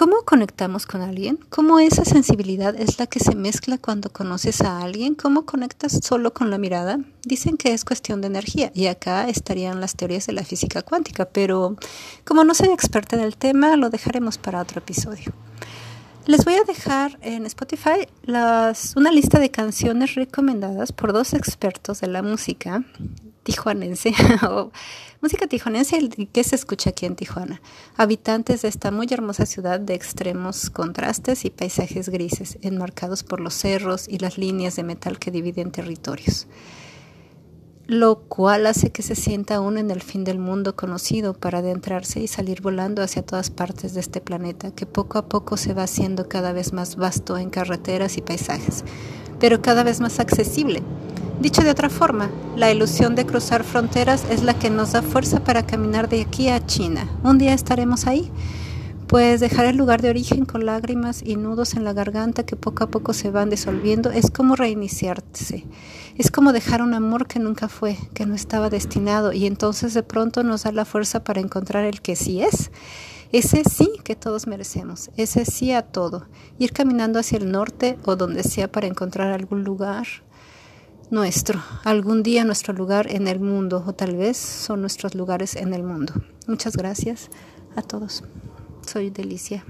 ¿Cómo conectamos con alguien? ¿Cómo esa sensibilidad es la que se mezcla cuando conoces a alguien? ¿Cómo conectas solo con la mirada? Dicen que es cuestión de energía y acá estarían las teorías de la física cuántica, pero como no soy experta en el tema, lo dejaremos para otro episodio. Les voy a dejar en Spotify las, una lista de canciones recomendadas por dos expertos de la música tijuanense o música tijuanense que se escucha aquí en Tijuana. Habitantes de esta muy hermosa ciudad de extremos contrastes y paisajes grises, enmarcados por los cerros y las líneas de metal que dividen territorios. Lo cual hace que se sienta uno en el fin del mundo conocido para adentrarse y salir volando hacia todas partes de este planeta, que poco a poco se va haciendo cada vez más vasto en carreteras y paisajes, pero cada vez más accesible Dicho de otra forma, la ilusión de cruzar fronteras es la que nos da fuerza para caminar de aquí a China. Un día estaremos ahí, pues dejar el lugar de origen con lágrimas y nudos en la garganta que poco a poco se van disolviendo es como reiniciarse. Es como dejar un amor que nunca fue, que no estaba destinado y entonces de pronto nos da la fuerza para encontrar el que sí es. Ese sí que todos merecemos, ese sí a todo. Ir caminando hacia el norte o donde sea para encontrar algún lugar, nuestro, algún día nuestro lugar en el mundo o tal vez son nuestros lugares en el mundo. Muchas gracias a todos. Soy Delicia.